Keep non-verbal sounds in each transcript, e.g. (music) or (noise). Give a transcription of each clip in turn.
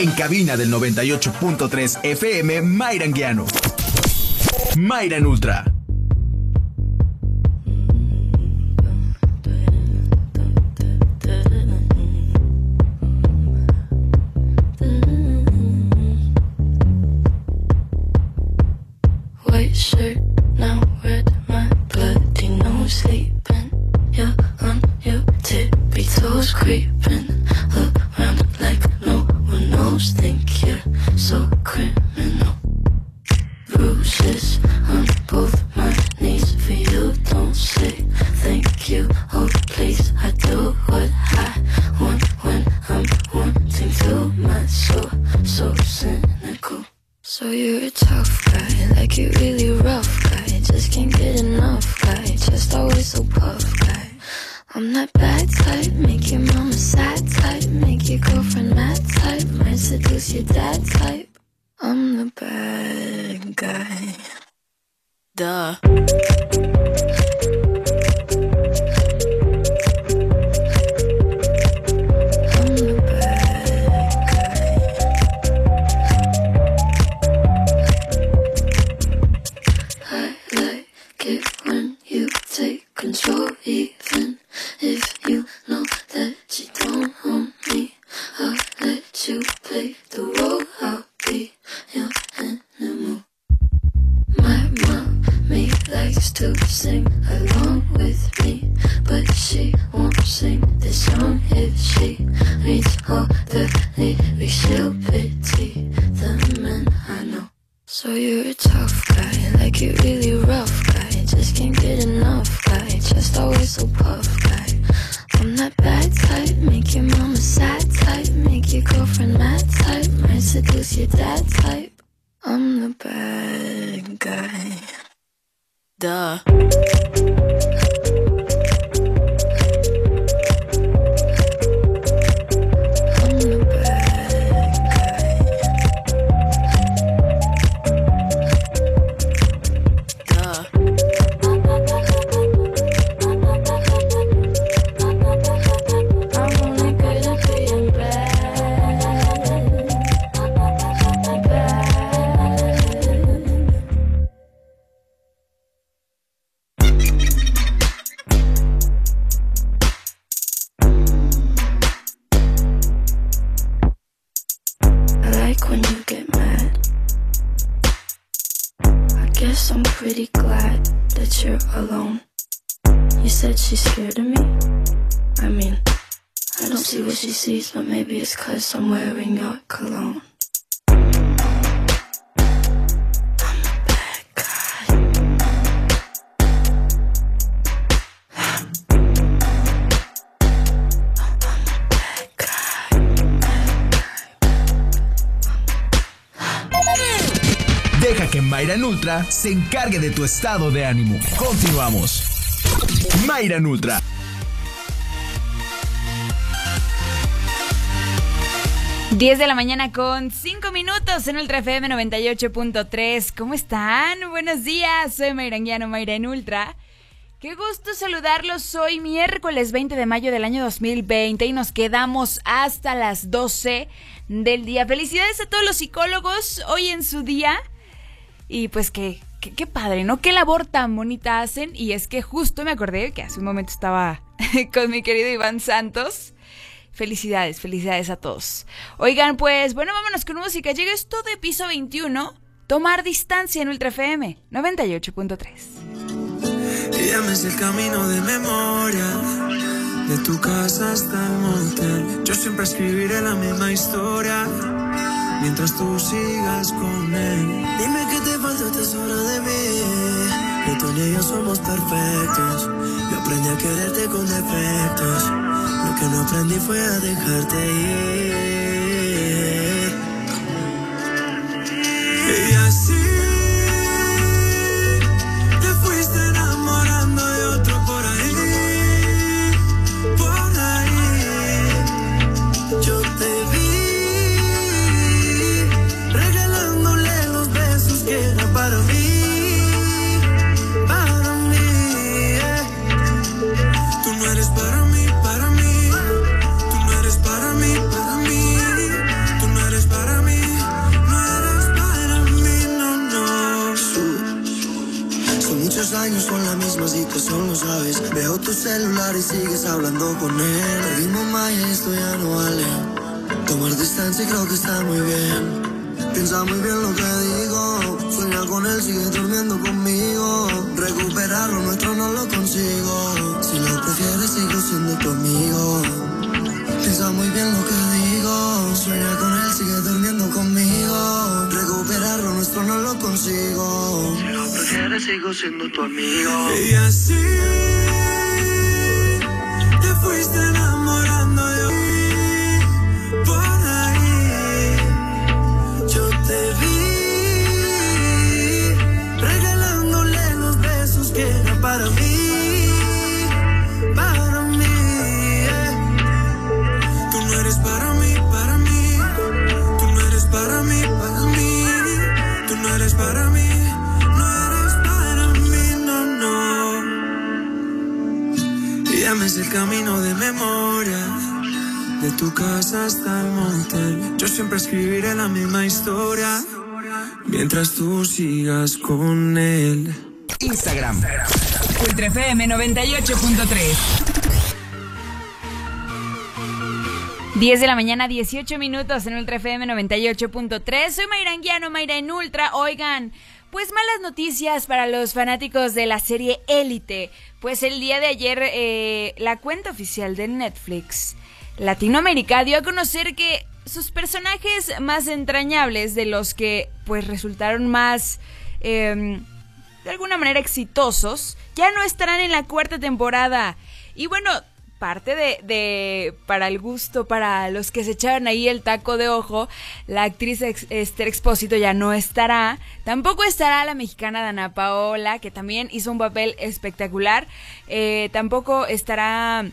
En cabina del 98.3 FM, Mayran Guiano. Mayran Ultra. the world, I'll be your animal. My mommy likes to sing along with me But she won't sing this song if she reads all the lyrics. She'll pity the men I know. So you're a tough guy, like you're really rough guy. Just can't get enough se encargue de tu estado de ánimo. Continuamos. Mayra Ultra. Diez de la mañana con 5 minutos en Ultra FM 98.3. ¿Cómo están? Buenos días. Soy Mayranguiano, Mayra en Ultra. Qué gusto saludarlos hoy miércoles 20 de mayo del año 2020 y nos quedamos hasta las 12 del día. Felicidades a todos los psicólogos hoy en su día. Y pues qué, qué, padre, ¿no? Qué labor tan bonita hacen. Y es que justo me acordé que hace un momento estaba (laughs) con mi querido Iván Santos. Felicidades, felicidades a todos. Oigan, pues bueno, vámonos con música. Llega esto de piso 21. Tomar distancia en Ultra FM 98.3. Llames el camino de memoria. De tu casa hasta el motel. Yo siempre escribiré la misma historia mientras tú sigas con él. Dime que te falta, te sobra de mí. Que tú y yo somos perfectos. Yo aprendí a quererte con defectos. Lo que no aprendí fue a dejarte ir. Sé el camino de memoria. De tu casa hasta el motel. Yo siempre escribiré la misma historia. Mientras tú sigas con él. Instagram, Ultra FM 98.3. 10 de la mañana, 18 minutos en Ultra FM 98.3. Soy Mayra Anguiano, Mayra en Ultra. Oigan, pues malas noticias para los fanáticos de la serie Élite. Pues el día de ayer, eh, la cuenta oficial de Netflix Latinoamérica dio a conocer que sus personajes más entrañables, de los que pues resultaron más... em, de alguna manera exitosos, ya no estarán en la cuarta temporada. Y bueno, parte de, de- para el gusto, para los que se echaban ahí el taco de ojo, la actriz Esther Expósito ya no estará. Tampoco estará la mexicana Dana Paola, que también hizo un papel espectacular. Eh, tampoco estará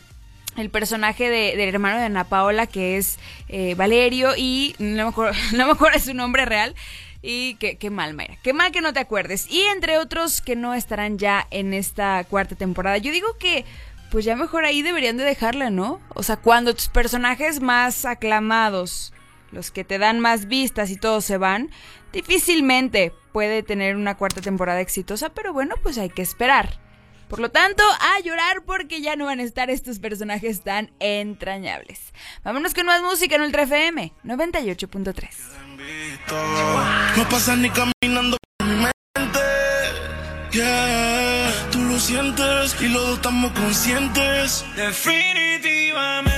el personaje de- del hermano de Ana Paola, que es eh, Valerio, y no me, acuerdo, (laughs) no me acuerdo su nombre real. Y qué, qué mal, Mayra. Qué mal que no te acuerdes. Y entre otros que no estarán ya en esta cuarta temporada. Yo digo que, pues ya mejor ahí deberían de dejarla, ¿no? O sea, cuando tus personajes más aclamados, los que te dan más vistas y todos se van, difícilmente puede tener una cuarta temporada exitosa. Pero bueno, pues hay que esperar. Por lo tanto, a llorar porque ya no van a estar estos personajes tan entrañables. Vámonos con más música en Ultra FM 98.3. No pasas ni caminando por mi mente. Yeah, y los dos estamos conscientes. Definitivamente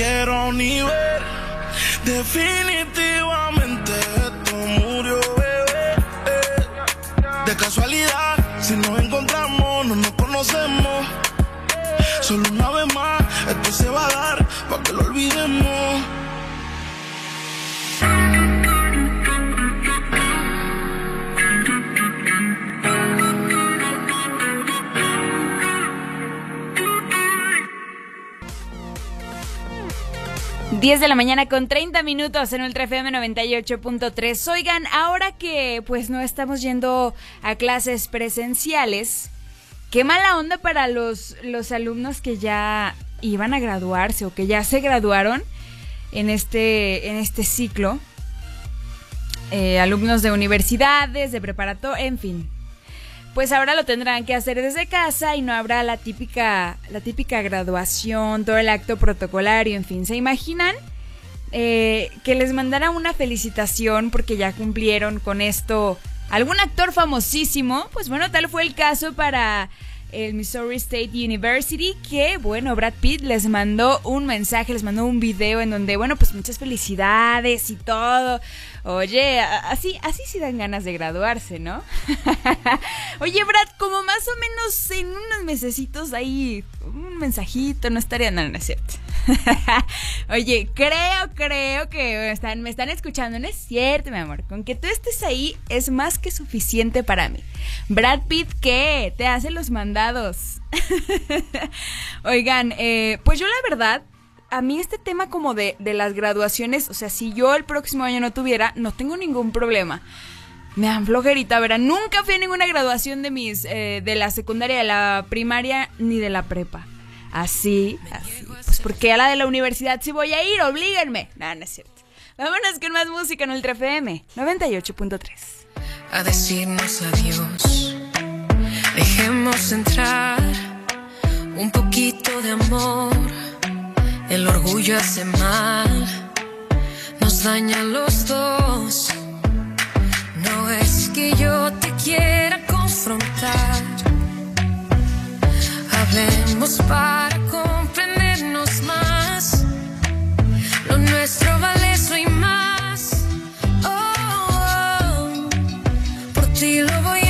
quiero ni ver. Definitivamente esto murió, bebé. De casualidad, 10 de la mañana con 30 minutos en Ultra FM 98.3. Oigan, ahora que pues no estamos yendo a clases presenciales, qué mala onda para los, los alumnos que ya iban a graduarse o que ya se graduaron en este, en este ciclo. Eh, alumnos de universidades, de preparatoria, en fin, pues ahora lo tendrán que hacer desde casa y no habrá la típica, la típica graduación, todo el acto protocolario, en fin. ¿Se imaginan? Eh, que les mandara una felicitación porque ya cumplieron con esto algún actor famosísimo. Pues bueno, tal fue el caso para el Missouri State University, que bueno, Brad Pitt les mandó un mensaje, les mandó un video en donde, bueno, pues muchas felicidades y todo. Oye, así, así sí dan ganas de graduarse, ¿no? (laughs) Oye, Brad, como más o menos en unos mesecitos ahí, un mensajito, no estaría nada, no es cierto. (laughs) Oye, creo, creo que me están, escuchando, no es cierto, mi amor. Con que tú estés ahí es más que suficiente para mí. Brad Pitt, ¿qué? Te hace los mandados. (laughs) Oigan, eh, pues yo la verdad a mí este tema como de, las graduaciones, o sea, si yo el próximo año no tuviera, no tengo ningún problema. Me dan flojerita, verán, nunca fui a ninguna graduación de mis, eh, de la secundaria, de la primaria, ni de la prepa. Así, así. Pues porque a la de la universidad sí voy a ir, oblíguenme. No, no es cierto. Vámonos con más música en Ultra FM 98.3. A decirnos adiós. Dejemos entrar un poquito de amor el orgullo hace mal, nos daña a los dos. No es que yo te quiera confrontar. Hablemos para comprendernos más. Lo nuestro vale eso y más. Oh, oh por ti lo voy a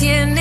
tiene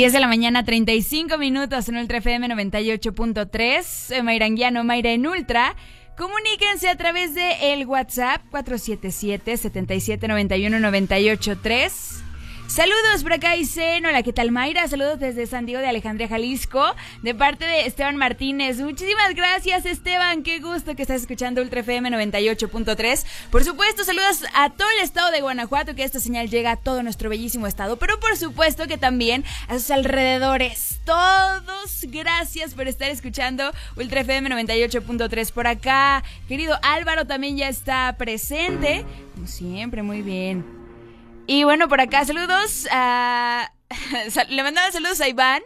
10 de la mañana, 35 minutos en Ultra FM 98.3. Mairanguiano, Mayra en Ultra. Comuníquense a través de el WhatsApp 477 7791 983 Saludos por acá, Isen. Hola, ¿qué tal, Mayra? Saludos desde San Diego de Alejandría, Jalisco, de parte de Esteban Martínez. Muchísimas gracias, Esteban. Qué gusto que estás escuchando Ultra FM 98.3. Por supuesto, saludos a todo el estado de Guanajuato, que esta señal llega a todo nuestro bellísimo estado, pero por supuesto que también a sus alrededores. Todos, gracias por estar escuchando Ultra FM 98.3 por acá. Querido Álvaro también ya está presente. Como siempre, muy bien. Y bueno, por acá, saludos a. (laughs) Le mandaba saludos a Iván.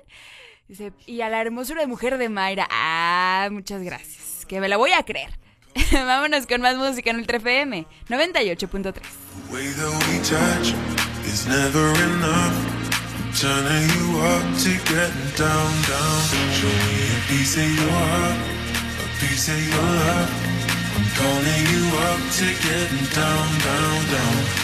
y a la hermosura de mujer de Mayra. Ah, muchas gracias. Que me la voy a creer. (laughs) Vámonos con más música en Ultra FM 98.3. Turning you. I'm you up to down, down, down.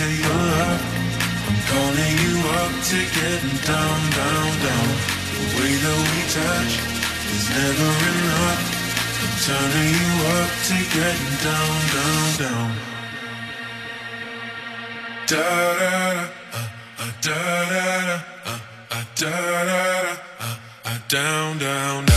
of your love. I'm calling you up to getting down, down, down. The way that we touch is never enough. I'm turning you up to getting down, down, down. Da da da, da da da, da da da, down, down, down,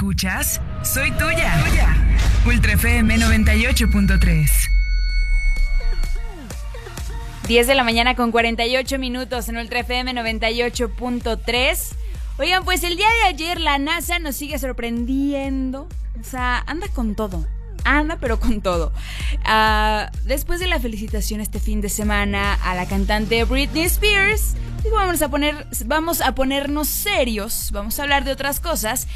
escuchas? Soy tuya. tuya. Ultra FM 98.3. 10 de la mañana con 48 minutos en Ultra FM 98.3. Oigan, pues el día de ayer la NASA nos sigue sorprendiendo. O sea, anda con todo. Anda, pero con todo. Uh, después de la felicitación este fin de semana a la cantante Britney Spears, digo, vamos a, poner, vamos a ponernos serios, vamos a hablar de otras cosas.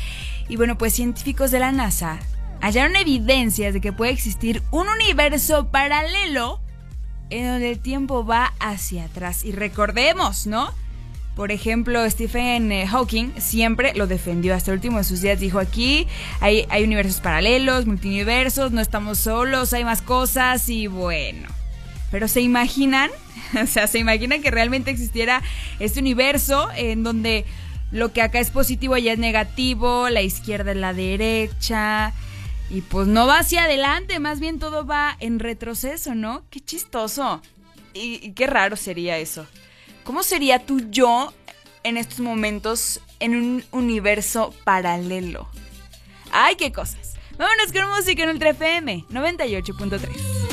Y bueno, pues científicos de la NASA hallaron evidencias de que puede existir un universo paralelo en donde el tiempo va hacia atrás. Y recordemos, ¿no? Por ejemplo, Stephen eh, Hawking siempre lo defendió hasta el último de sus días. Dijo aquí hay, hay universos paralelos, multiversos, no estamos solos, hay más cosas y bueno. Pero se imaginan, (laughs) o sea, se imaginan que realmente existiera este universo en donde lo que acá es positivo ya es negativo, la izquierda es la derecha, y pues no va hacia adelante, más bien todo va en retroceso, ¿no? Qué chistoso. Y, qué raro sería eso. ¿Cómo sería tu yo en estos momentos en un universo paralelo? ¡Ay, qué cosas! Vámonos con música en Ultra FM 98.3.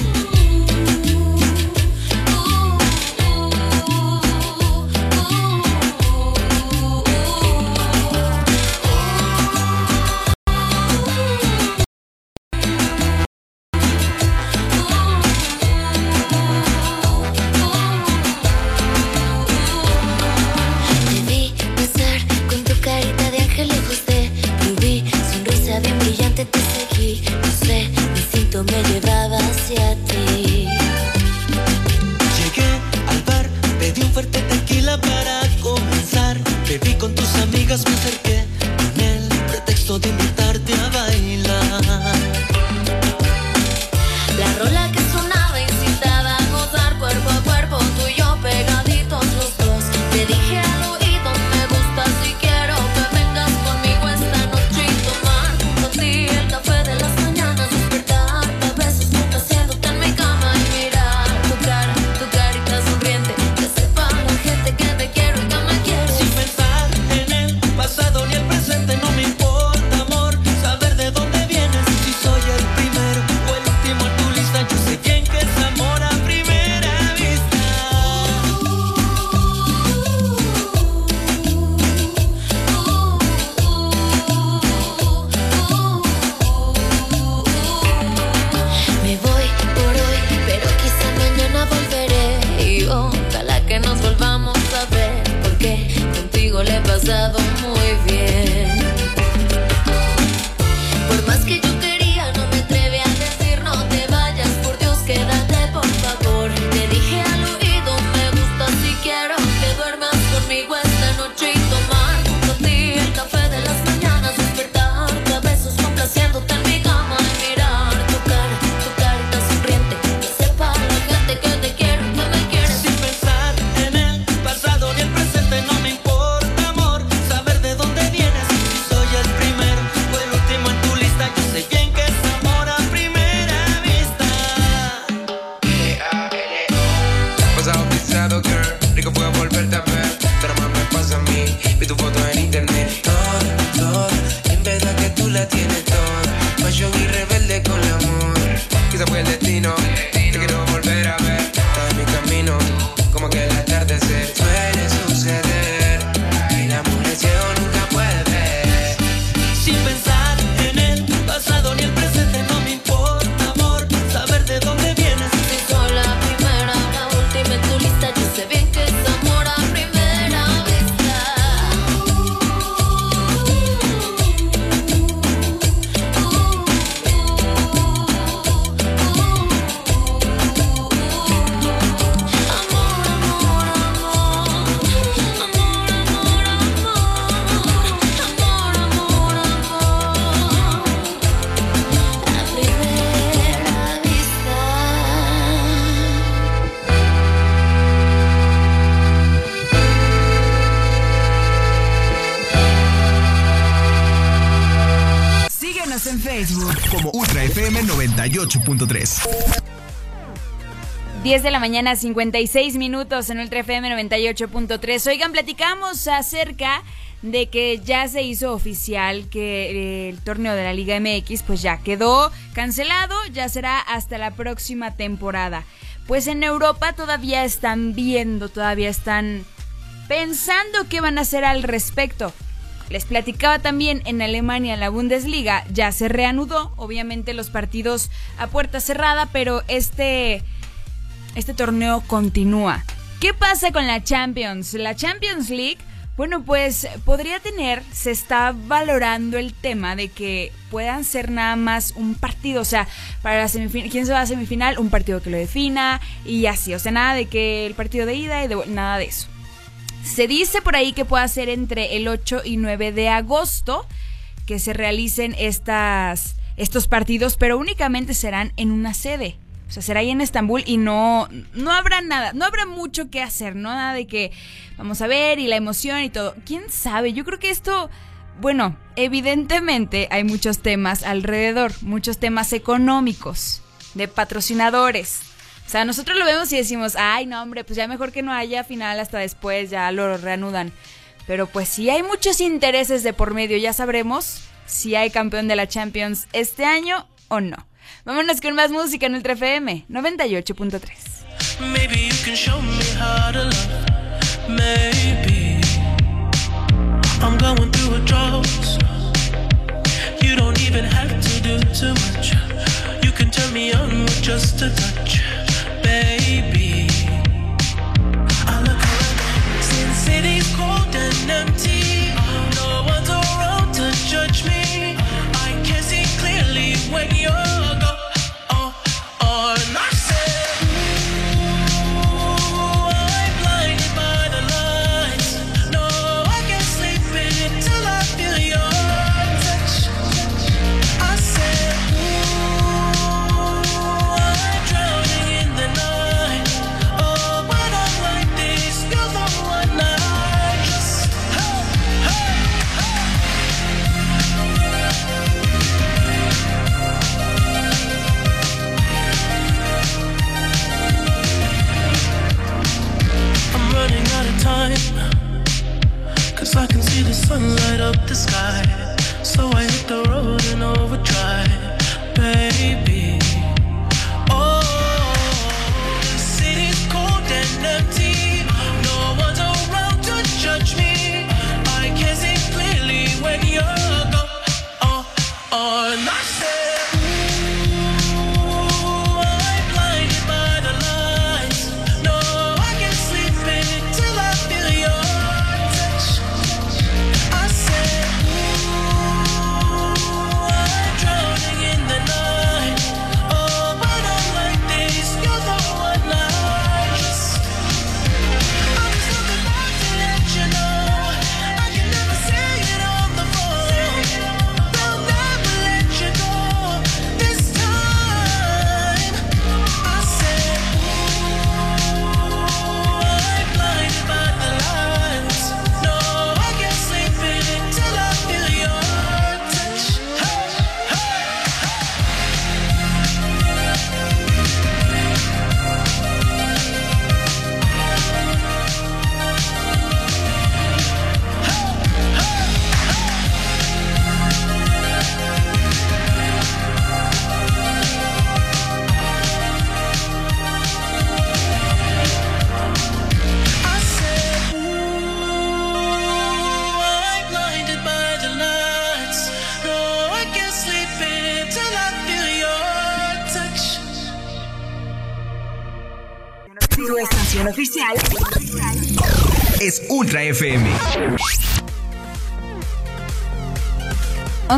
10 de la mañana, 56 minutos en Ultra FM 98.3. Oigan, platicamos acerca de que ya se hizo oficial que eh, el torneo de la Liga MX pues ya quedó cancelado, ya será hasta la próxima temporada. Pues en Europa todavía están viendo, todavía están pensando qué van a hacer al respecto. Les platicaba también en Alemania la Bundesliga ya se reanudó, obviamente los partidos a puerta cerrada, pero este este torneo continúa. ¿Qué pasa con la Champions? La Champions League, bueno, pues podría tener, se está valorando el tema de que puedan ser nada más un partido, o sea, para la semifinal, ¿quién se va a semifinal? Un partido que lo defina y así, o sea, nada de que el partido de ida y de, nada de eso. Se dice por ahí que pueda ser entre el 8 y 9 de agosto que se realicen estas, estos partidos, pero únicamente serán en una sede. O sea, será ahí en Estambul y no, no habrá nada, no habrá mucho que hacer, ¿no? Nada de que vamos a ver y la emoción y todo. ¿Quién sabe? Yo creo que esto, bueno, evidentemente hay muchos temas alrededor, muchos temas económicos, de patrocinadores. O sea, nosotros lo vemos y decimos, ay, no, hombre, pues ya mejor que no haya final hasta después, ya lo reanudan. Pero pues si hay muchos intereses de por medio, ya sabremos si hay campeón de la Champions este año o no. Vámonos con más música en Ultra FM 98.3. Maybe you can show me how to love. Maybe I'm going through a drought. You don't even have to do too much. You can turn me on with just a touch, baby. I look around since city's cold and empty. No one's around to judge me. I can see clearly when you're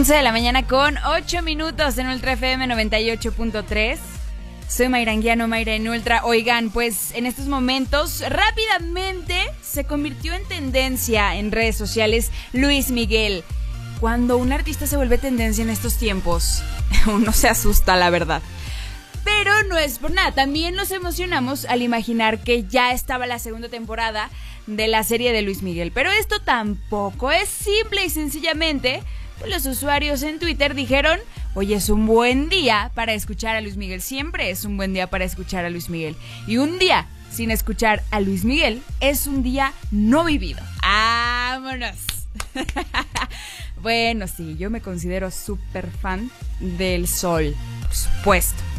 11 de la mañana con 8 minutos en Ultra FM 98.3. Soy Mairanguiano, Mayra en Ultra. Oigan, pues en estos momentos rápidamente se convirtió en tendencia en redes sociales Luis Miguel. Cuando un artista se vuelve tendencia en estos tiempos, (laughs) uno se asusta, la verdad. Pero no es por nada, también nos emocionamos al imaginar que ya estaba la segunda temporada de la serie de Luis Miguel. Pero esto tampoco es simple y sencillamente pues los usuarios en Twitter dijeron, hoy es un buen día para escuchar a Luis Miguel, siempre es un buen día para escuchar a Luis Miguel. Y un día sin escuchar a Luis Miguel es un día no vivido. ¡Vámonos! (laughs) bueno, sí, yo me considero súper fan del sol, por supuesto.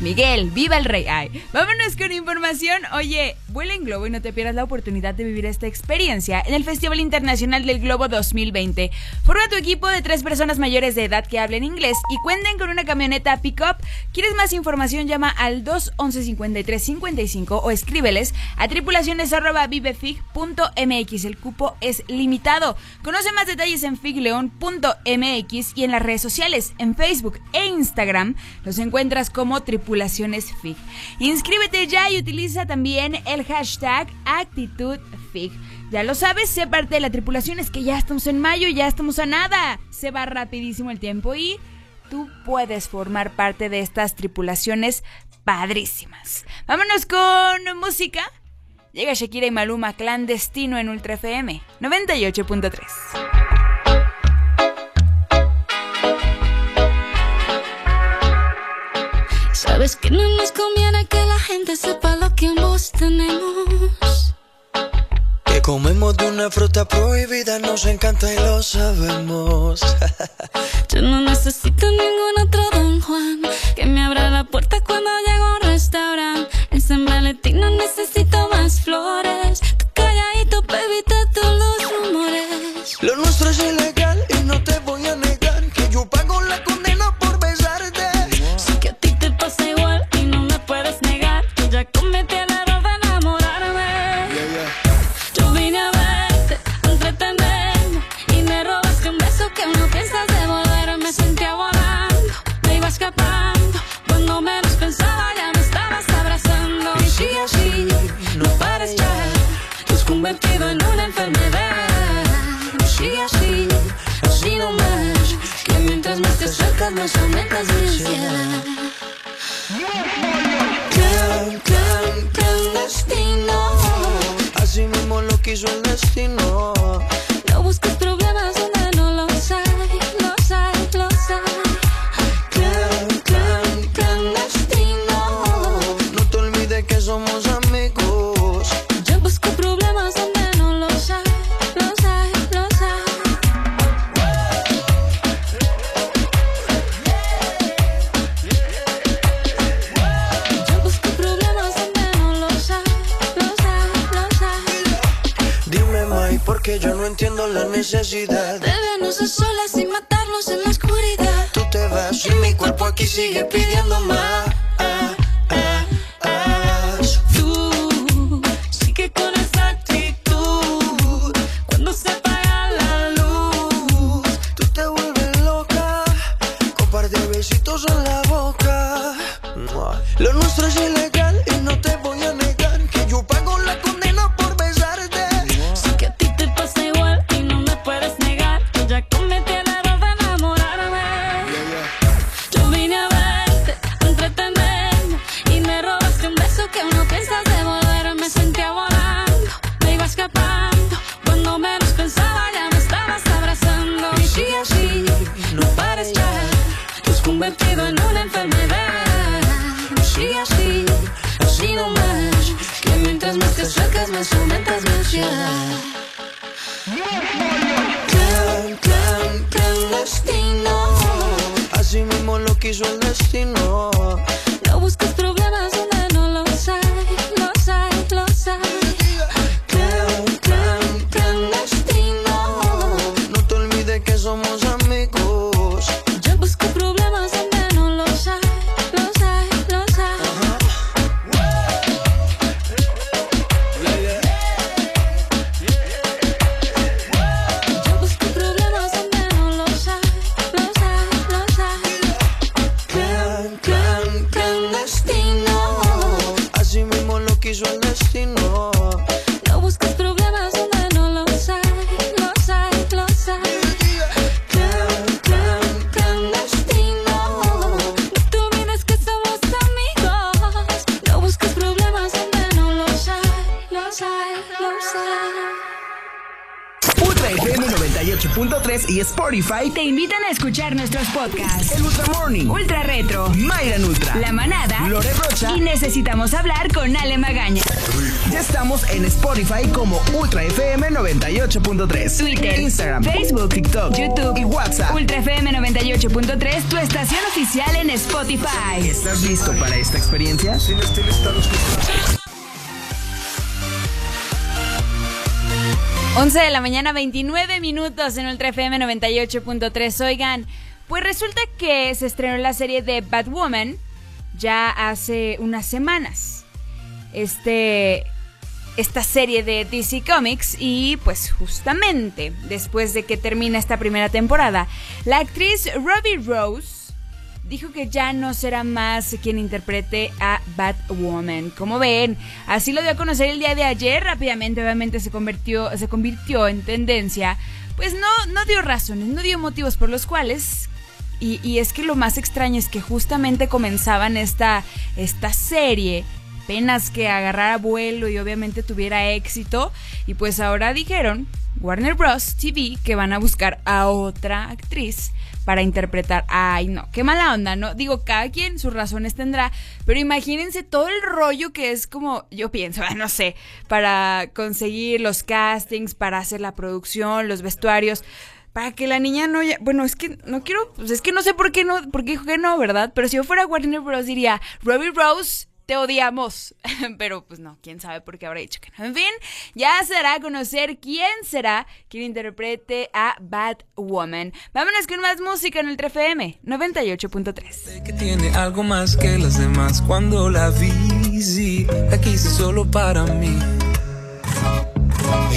Miguel, viva el rey. Ay, vámonos con información. Oye, vuela en globo y no te pierdas la oportunidad de vivir esta experiencia en el Festival Internacional del Globo 2020. Forma tu equipo de tres personas mayores de edad que hablen inglés y cuenten con una camioneta pick-up. ¿Quieres más información? Llama al 211 53 55 o escríbeles a tripulaciones.vivefig.mx. El cupo es limitado. Conoce más detalles en figleon.mx y en las redes sociales, en Facebook e Instagram. Los encuentras como tripulaciones tripulaciones FIG. Inscríbete ya y utiliza también el hashtag ActitudFIG. Ya lo sabes, sé parte de la tripulación, es que ya estamos en mayo, ya estamos a nada. Se va rapidísimo el tiempo y tú puedes formar parte de estas tripulaciones padrísimas. Vámonos con música. Llega Shakira y Maluma clandestino en Ultra FM 98.3. Sabes que no nos conviene que la gente sepa lo que ambos tenemos. Que comemos de una fruta prohibida, nos encanta y lo sabemos. (laughs) Yo no necesito ningún otro Don Juan que me abra la puerta cuando llego a un restaurante. En San Valentín no necesito más flores. Tú calladito, baby, todos los rumores. Lo nuestro es ilegal y no te voy a negar de besitos en la boca. Lo nuestro es ilegal y no te voy a negar 98.3 y Spotify Te invitan a escuchar nuestros podcasts. El Ultra Morning, Ultra Retro, Mayra Ultra, La Manada Lore Rocha. y Necesitamos Hablar con Ale Magaña. Ya estamos en Spotify como Ultra FM 98.3. Twitter, Instagram, Facebook, TikTok, YouTube y WhatsApp. Ultra FM 98.3, tu estación oficial en Spotify. ¿Estás listo para esta experiencia? Sin estilista los 11 de la mañana, 29 minutos en Ultra FM 98.3. Oigan, pues resulta que se estrenó la serie de Batwoman ya hace unas semanas. Este. Esta serie de DC Comics y pues justamente después de que termina esta primera temporada, la actriz Robbie Rose dijo que ya no será más quien interprete a Batwoman. Como ven, así lo dio a conocer el día de ayer. Rápidamente, obviamente, se convirtió, se convirtió en tendencia. Pues no, no dio razones, no dio motivos por los cuales. Y, es que lo más extraño es que justamente comenzaban esta, esta serie. Apenas que agarrara vuelo y obviamente tuviera éxito. Y pues ahora dijeron, Warner Bros. TV, que van a buscar a otra actriz para interpretar. Ay, no, qué mala onda, ¿no? Digo, cada quien sus razones tendrá, pero imagínense todo el rollo que es como, yo pienso, (laughs) no sé, para conseguir los castings, para hacer la producción, los vestuarios. Para que la niña no bueno, es que no quiero, pues es que no sé por qué no, por qué dijo que no, ¿verdad? Pero si yo fuera Warner Bros diría, Robbie Rose, te odiamos. (laughs) Pero pues no, quién sabe por qué habrá dicho que no. En fin, ya será conocer quién será quien interprete a Batwoman. Vámonos con más música en el 3FM 98.3. que tiene algo más que las demás cuando la vi, sí, la quise solo para mí.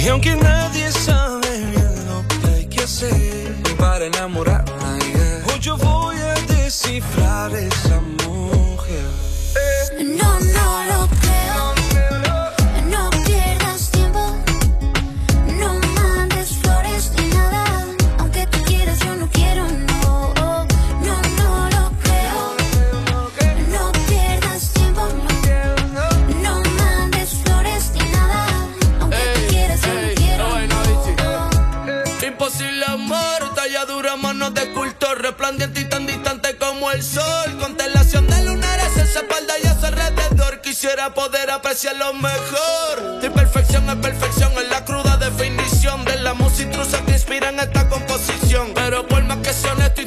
Y aunque nadie sabe bien lo que hay que hacer para enamorarla, yeah, hoy yo voy a descifrar esa el sol. Constelación de lunares en su espalda y a su alrededor. Quisiera poder apreciar lo mejor. Tu perfección es perfección, es la cruda definición de la música intrusa que inspira en esta composición. Pero por más que sea honesto y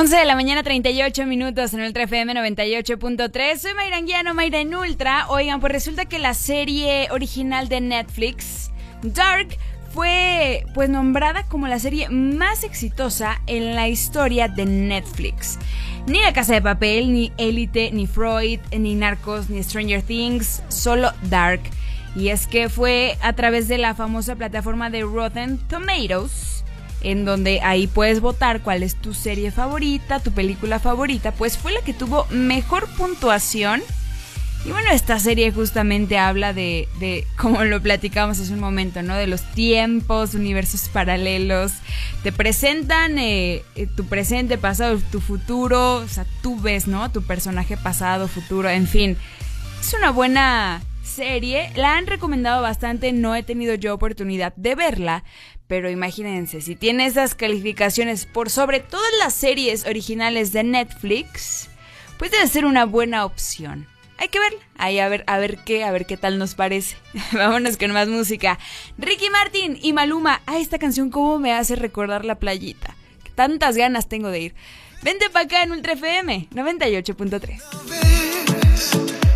11 de la mañana, 38 minutos en Ultra FM 98.3. Soy Mayra Anguiano, Mayra en Ultra. Oigan, pues resulta que la serie original de Netflix, Dark, fue pues nombrada como la serie más exitosa en la historia de Netflix. Ni La Casa de Papel, ni Elite, ni Freud, ni Narcos, ni Stranger Things, solo Dark. Y es que fue a través de la famosa plataforma de Rotten Tomatoes en donde ahí puedes votar cuál es tu serie favorita, tu película favorita, pues fue la que tuvo mejor puntuación. Y bueno, esta serie justamente habla de, de como lo platicamos hace un momento, ¿no? De los tiempos, universos paralelos. Te presentan eh, eh, tu presente, pasado, tu futuro. O sea, tú ves, ¿no? Tu personaje pasado, futuro, en fin. Es una buena serie. La han recomendado bastante, no he tenido yo oportunidad de verla, pero imagínense, si tiene esas calificaciones por sobre todas las series originales de Netflix, pues debe ser una buena opción. Hay que verla. Ahí a ver, a ver qué, a ver qué tal nos parece. (laughs) Vámonos con más música. Ricky Martin y Maluma. Ah, esta canción cómo me hace recordar la playita. tantas ganas tengo de ir. Vente para acá en Ultra FM 98.3.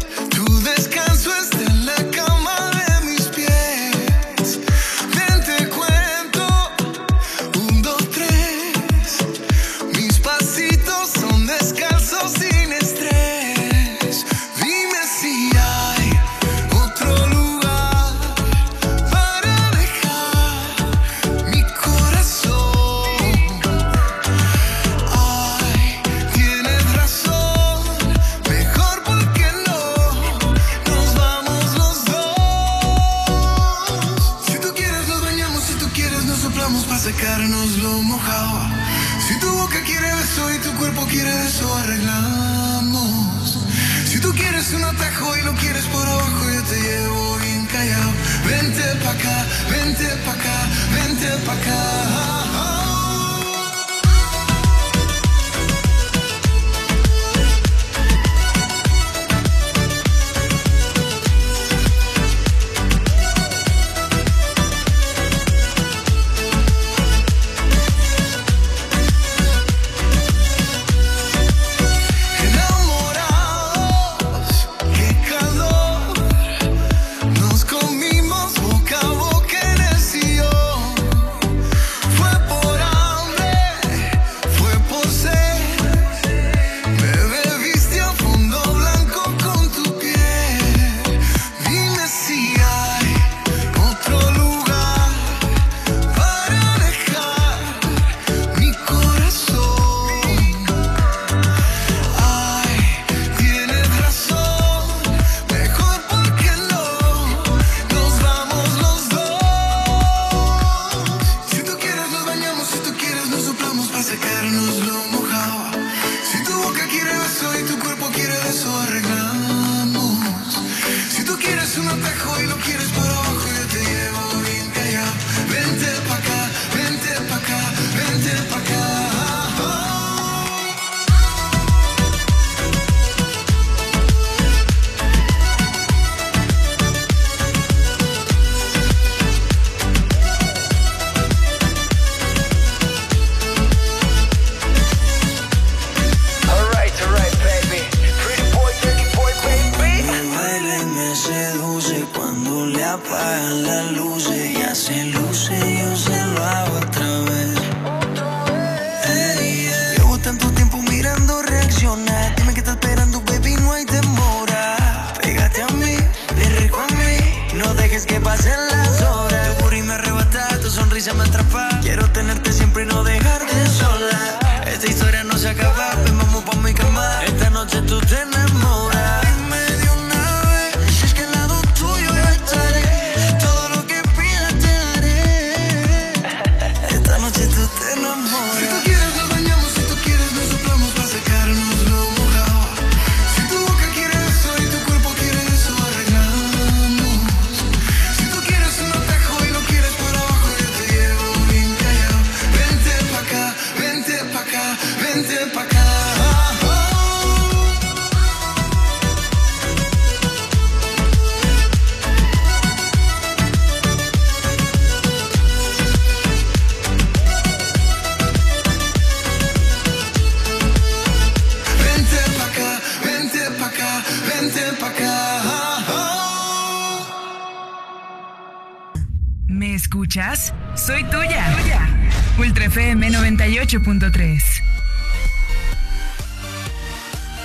98.3.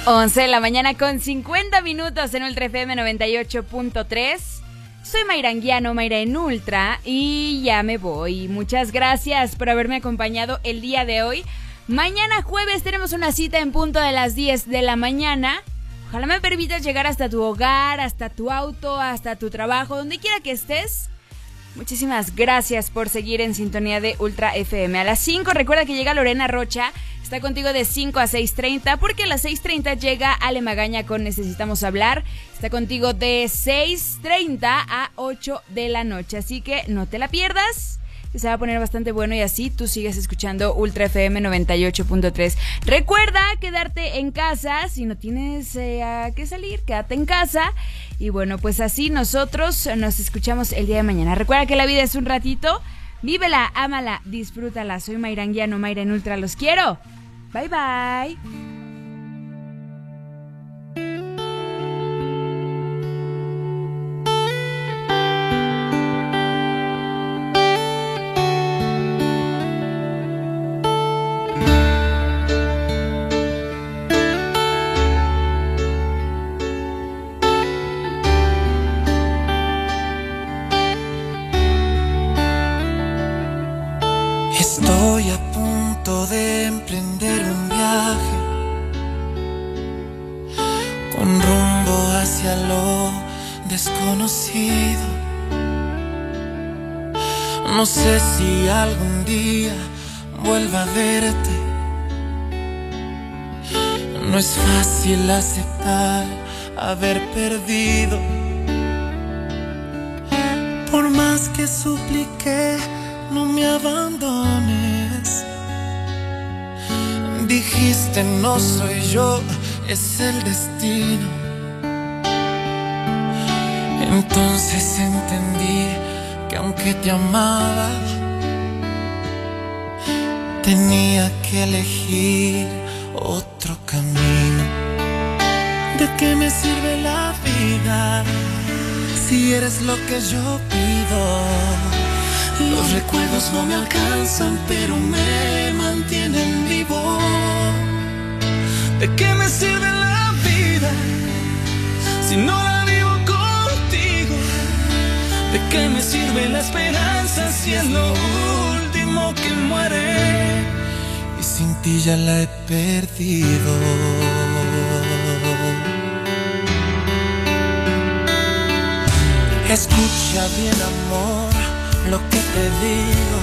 11 de la mañana con 50 minutos en Ultra FM 98.3. Soy Mayra Anguiano, Mayra en Ultra, y ya me voy. Muchas gracias por haberme acompañado el día de hoy. Mañana jueves tenemos una cita en punto de las 10 de la mañana. Ojalá me permitas llegar hasta tu hogar, hasta tu auto, hasta tu trabajo, donde quiera que estés. Muchísimas gracias por seguir en sintonía de Ultra FM. A las 5 recuerda que llega Lorena Rocha. Está contigo de 5 a 6.30 porque a las 6.30 llega Ale Magaña con Necesitamos Hablar. Está contigo de 6.30 a 8 de la noche. Así que no te la pierdas se va a poner bastante bueno y así tú sigues escuchando Ultra FM 98.3. Recuerda quedarte en casa, si no tienes eh, a qué salir, quédate en casa. Y bueno, pues así nosotros nos escuchamos el día de mañana. Recuerda que la vida es un ratito, vívela, ámala, disfrútala. Soy Mayranguiano, Mayra en Ultra, los quiero. Bye bye. Haber perdido. Por más que supliqué, no me abandones. Dijiste no soy yo, es el destino. Entonces entendí que aunque te amaba, tenía que elegir otro camino. ¿De qué me sirve la vida si eres lo que yo pido? Los recuerdos no me alcanzan, pero me mantienen vivo. ¿De qué me sirve la vida si no la ¿De qué me sirve la esperanza si es lo último que muere? Y sin ti ya la he perdido. Escucha bien amor lo que te digo,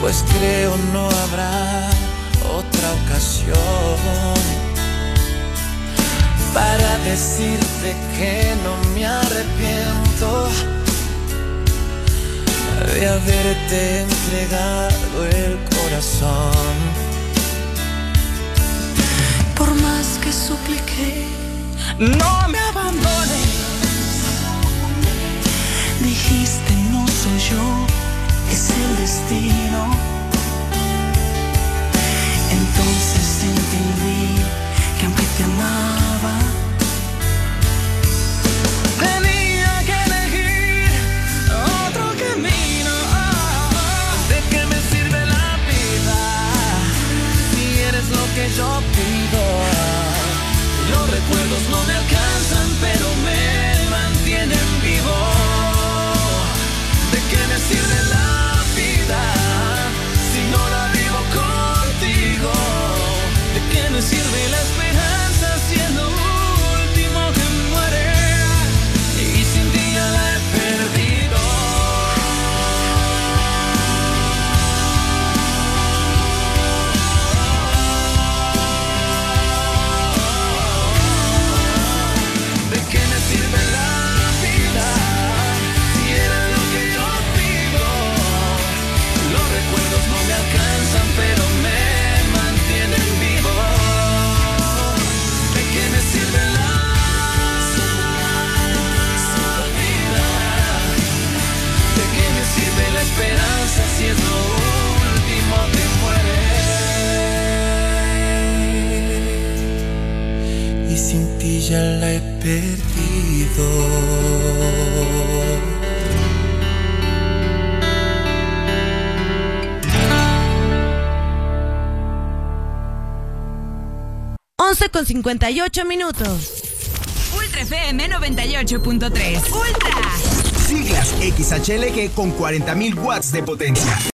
pues creo no habrá otra ocasión para decirte que no me arrepiento de haberte entregado el corazón. Por más que supliqué, no me abandones. Dijiste no soy yo, es el destino. Entonces entendí que aunque te amaba, 58 minutos. Ultra FM 98.3. Ultra. Siglas XHLG con 40.000 watts de potencia.